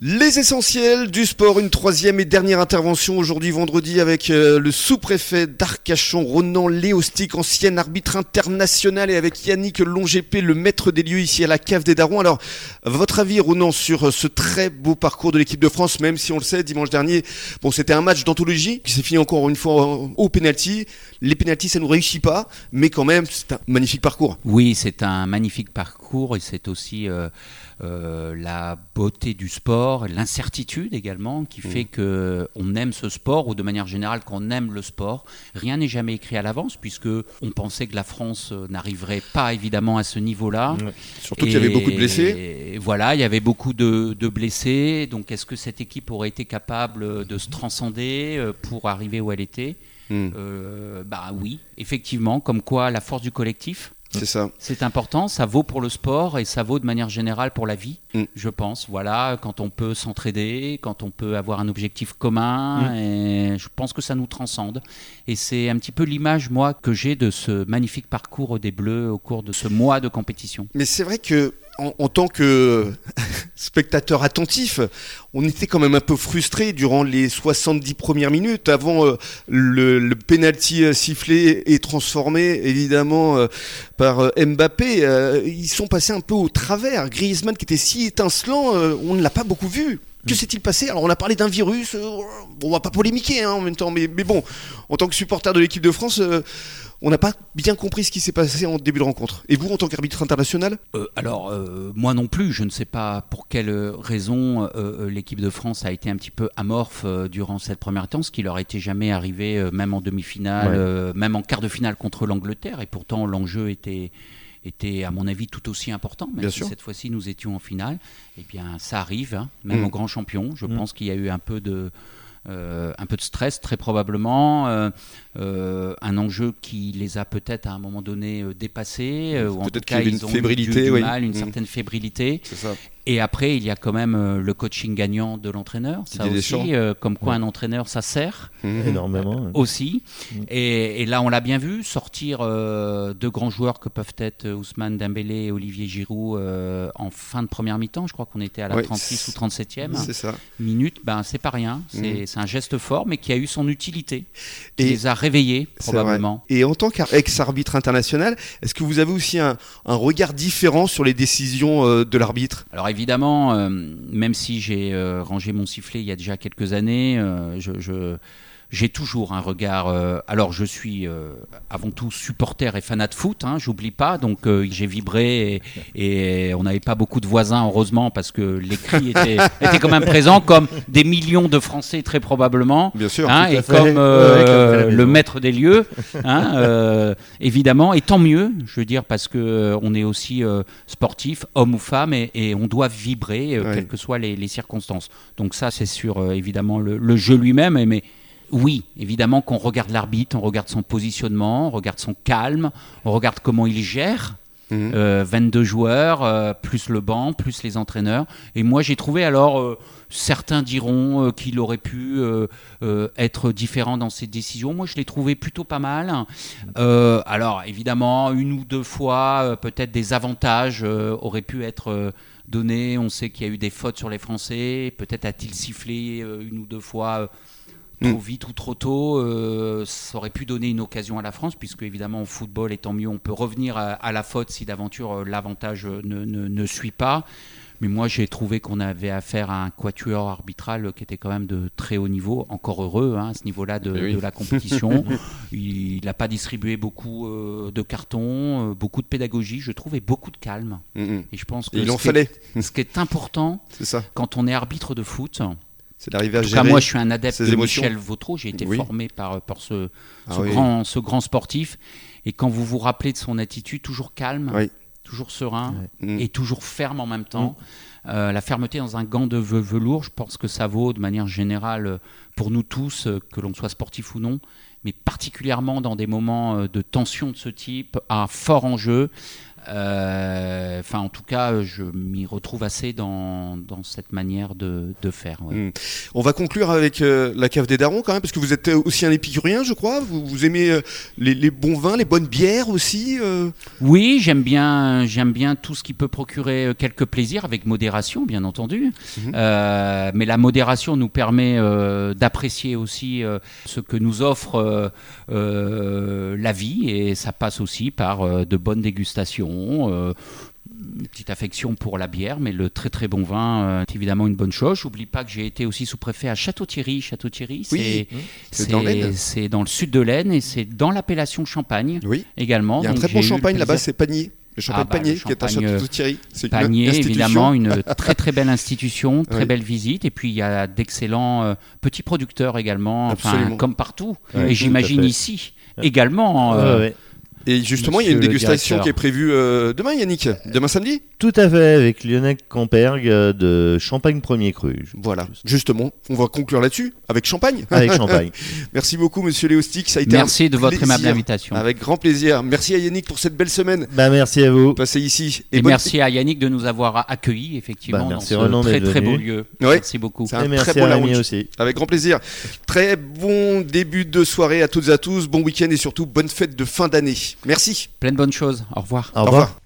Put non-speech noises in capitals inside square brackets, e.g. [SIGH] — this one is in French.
Les essentiels du sport, une troisième et dernière intervention aujourd'hui vendredi avec euh, le sous-préfet d'Arcachon, Ronan Léostic, ancien arbitre international, et avec Yannick Longépé, le maître des lieux ici à la cave des Darons. Alors, votre avis, Ronan, sur euh, ce très beau parcours de l'équipe de France, même si on le sait, dimanche dernier, bon, c'était un match d'anthologie qui s'est fini encore une fois au penalty. Les penalties, ça nous réussit pas, mais quand même, c'est un magnifique parcours. Oui, c'est un magnifique parcours et c'est aussi euh, la beauté du sport, l'incertitude également, qui fait mmh. que on aime ce sport ou de manière générale qu'on aime le sport. Rien n'est jamais écrit à l'avance puisque on pensait que la France euh, n'arriverait pas évidemment à ce niveau-là. Surtout qu'il y avait beaucoup de blessés. Et voilà, il y avait beaucoup de, de blessés. Donc, est-ce que cette équipe aurait été capable de se transcender pour arriver où elle était? Euh, bah oui, effectivement, comme quoi la force du collectif. C'est ça. C'est important, ça vaut pour le sport et ça vaut de manière générale pour la vie, hmm. je pense. Voilà, quand on peut s'entraider, quand on peut avoir un objectif commun, et je pense que ça nous transcende. Et c'est un petit peu l'image, moi, que j'ai de ce magnifique parcours des Bleus au cours de ce mois de compétition. Mais c'est vrai que en, tant que [LAUGHS] spectateur attentif, on était quand même un peu frustré durant les 70 premières minutes avant euh, le, penalty euh, sifflé et transformé évidemment euh, par Mbappé. ils sont passés un peu au travers. Griezmann qui était si étincelant, on ne l'a pas beaucoup vu. Que mm. s'est-il passé Alors on a parlé d'un virus, on va pas polémiquer hein, en même temps, mais, mais, bon, en tant que supporter de l'équipe de France, on n'a pas bien compris ce qui s'est passé en début de rencontre. Et vous, en tant qu'arbitre international euh, Alors, euh, moi non plus, je ne sais pas pour quelle raison euh, l'équipe de France a été un petit peu amorphe durant cette première temps, ce qui leur était jamais arrivé, même en demi-finale, même en quart de finale contre l'Angleterre. Et pourtant, l'enjeu était était à mon avis tout aussi important, même si cette fois-ci nous étions en finale. Eh bien, ça arrive, hein, même mm. au grand champion. Je mm. pense qu'il y a eu un peu de, un peu de stress, très probablement. Euh, un enjeu qui les a peut-être à un moment donné euh, dépassés, euh, ou en tout cas ils ont fébrilité, du, mal, une mmh. certaine fébrilité. Et après, il y a quand même le coaching gagnant de l'entraîneur. Ça aussi, comme quoi un entraîneur, ça sert mmh. énormément aussi. Mmh. Et, là, on l'a bien vu sortir deux grands joueurs que peuvent être Ousmane Dembélé et Olivier Giroud en fin de première mi-temps. Je crois qu'on était à la 36 ou 37e minute. Ben, c'est pas rien. C'est un geste fort, mais qui a eu son utilité. et les a réveillé, probablement. Et en tant qu'ex-arbitre international, est-ce que vous avez aussi un, regard différent sur les décisions euh, de l'arbitre? Alors évidemment, euh, même si j'ai euh, rangé mon sifflet il y a déjà quelques années, je j'ai toujours un regard. Euh, alors, je suis euh, avant tout supporter et fanat de foot, hein, j'oublie pas. Donc, euh, j'ai vibré et, on n'avait pas beaucoup de voisins, heureusement, parce que les cris [LAUGHS] étaient, étaient, quand même présents, comme des millions de Français, très probablement. Bien sûr. Hein, et comme le maître des lieux, [LAUGHS] hein, évidemment. Et tant mieux, je veux dire, parce que on est aussi sportif, homme ou femme, et, on doit vibrer, quelles que soient les, les, circonstances. Donc, ça, c'est sur évidemment le, le jeu lui-même, mais oui, évidemment qu'on regarde l'arbitre, on regarde son positionnement, on regarde son calme, on regarde comment il gère. 22 mhm. euh, joueurs, euh, plus le banc, plus les entraîneurs. Et moi, j'ai trouvé alors, euh, certains diront qu'il aurait pu être différent dans ses décisions. Moi, je l'ai trouvé plutôt pas mal. alors, évidemment, une ou deux fois, peut-être des avantages auraient pu être donnés. On sait qu'il y a eu des fautes sur les Français. Peut-être a-t-il sifflé une ou deux fois trop mm. vite ou trop tôt, euh, ça aurait pu donner une occasion à la France, puisque évidemment au football, étant mieux, on peut revenir à, la faute si d'aventure euh, l'avantage ne, ne, suit pas. Mais moi, j'ai trouvé qu'on avait affaire à un quatuor arbitral qui était quand même de très haut niveau, encore heureux hein, à ce niveau-là de, de, la compétition. [LAUGHS] il n'a pas distribué beaucoup euh, de cartons, beaucoup de pédagogie, je trouvais beaucoup de calme. Mm, mm. Et je pense que il ce, en fallait. ce qui est important, [LAUGHS] ça. quand on est arbitre de foot, c'est d'arriver à gérer. Cas, moi, je suis un adepte de Michel Vautreau. J'ai été formé par, par ce, ah grand, ce grand sportif. Et quand vous vous rappelez de son attitude, toujours calme, toujours serein mm. et toujours ferme en même temps. Mm. Euh, la fermeté dans un gant de velours, je pense que ça vaut de manière générale pour nous tous, euh, que l'on soit sportif ou non. mais particulièrement dans des moments de tension de ce type, à fort enjeu. Euh, enfin, en tout cas, je m'y retrouve assez dans, dans cette manière de, de faire. Hmm. On va conclure avec euh, la cave des darons quand même, parce que vous êtes aussi un épicurien, je crois. Vous, vous aimez euh, les, les, bons vins, les bonnes bières aussi Oui, j'aime bien, j'aime bien tout ce qui peut procurer quelques plaisirs, avec modération, bien entendu. Mhm. mais la modération nous permet d'apprécier aussi ce que nous offre la vie, et ça passe aussi par de bonnes dégustations euh, une petite affection pour la bière, mais le très très bon vin euh, est évidemment une bonne chose. J'oublie pas que j'ai été aussi sous-préfet à Château-Thierry. Château-Thierry, c'est dans, dans, le sud de l'Aisne et c'est dans l'appellation Champagne oui. également. Il y a un très bon champagne là-bas, c'est Panier. Le champagne ah bah, Panier qui est à Château-Thierry. Panier, évidemment, une [LAUGHS] très très belle institution, très belle visite. Et puis il y a d'excellents euh, petits producteurs également, comme partout. et j'imagine ici également. Et justement, il y a une dégustation qui est prévue euh, demain, Yannick. Demain samedi Tout à fait, avec Lionel Campergue euh, de Champagne Premier Cru. Voilà, justement, on va conclure là-dessus, avec Champagne. Avec Champagne. [LAUGHS] Merci beaucoup, monsieur Léostic. Ça a été merci de votre aimable invitation. Avec grand plaisir. Merci à Yannick pour cette belle semaine. Bah, merci à vous. Passez ici. Et, merci à Yannick de nous avoir accueillis, effectivement, bah, dans ce très très beau lieu. Merci beaucoup. C'est un très beau aussi. Avec grand plaisir. Très bon début de soirée à toutes et à tous. Bon week-end et surtout bonne fête de fin d'année. Merci. Plein de bonnes choses. Au revoir. Au revoir.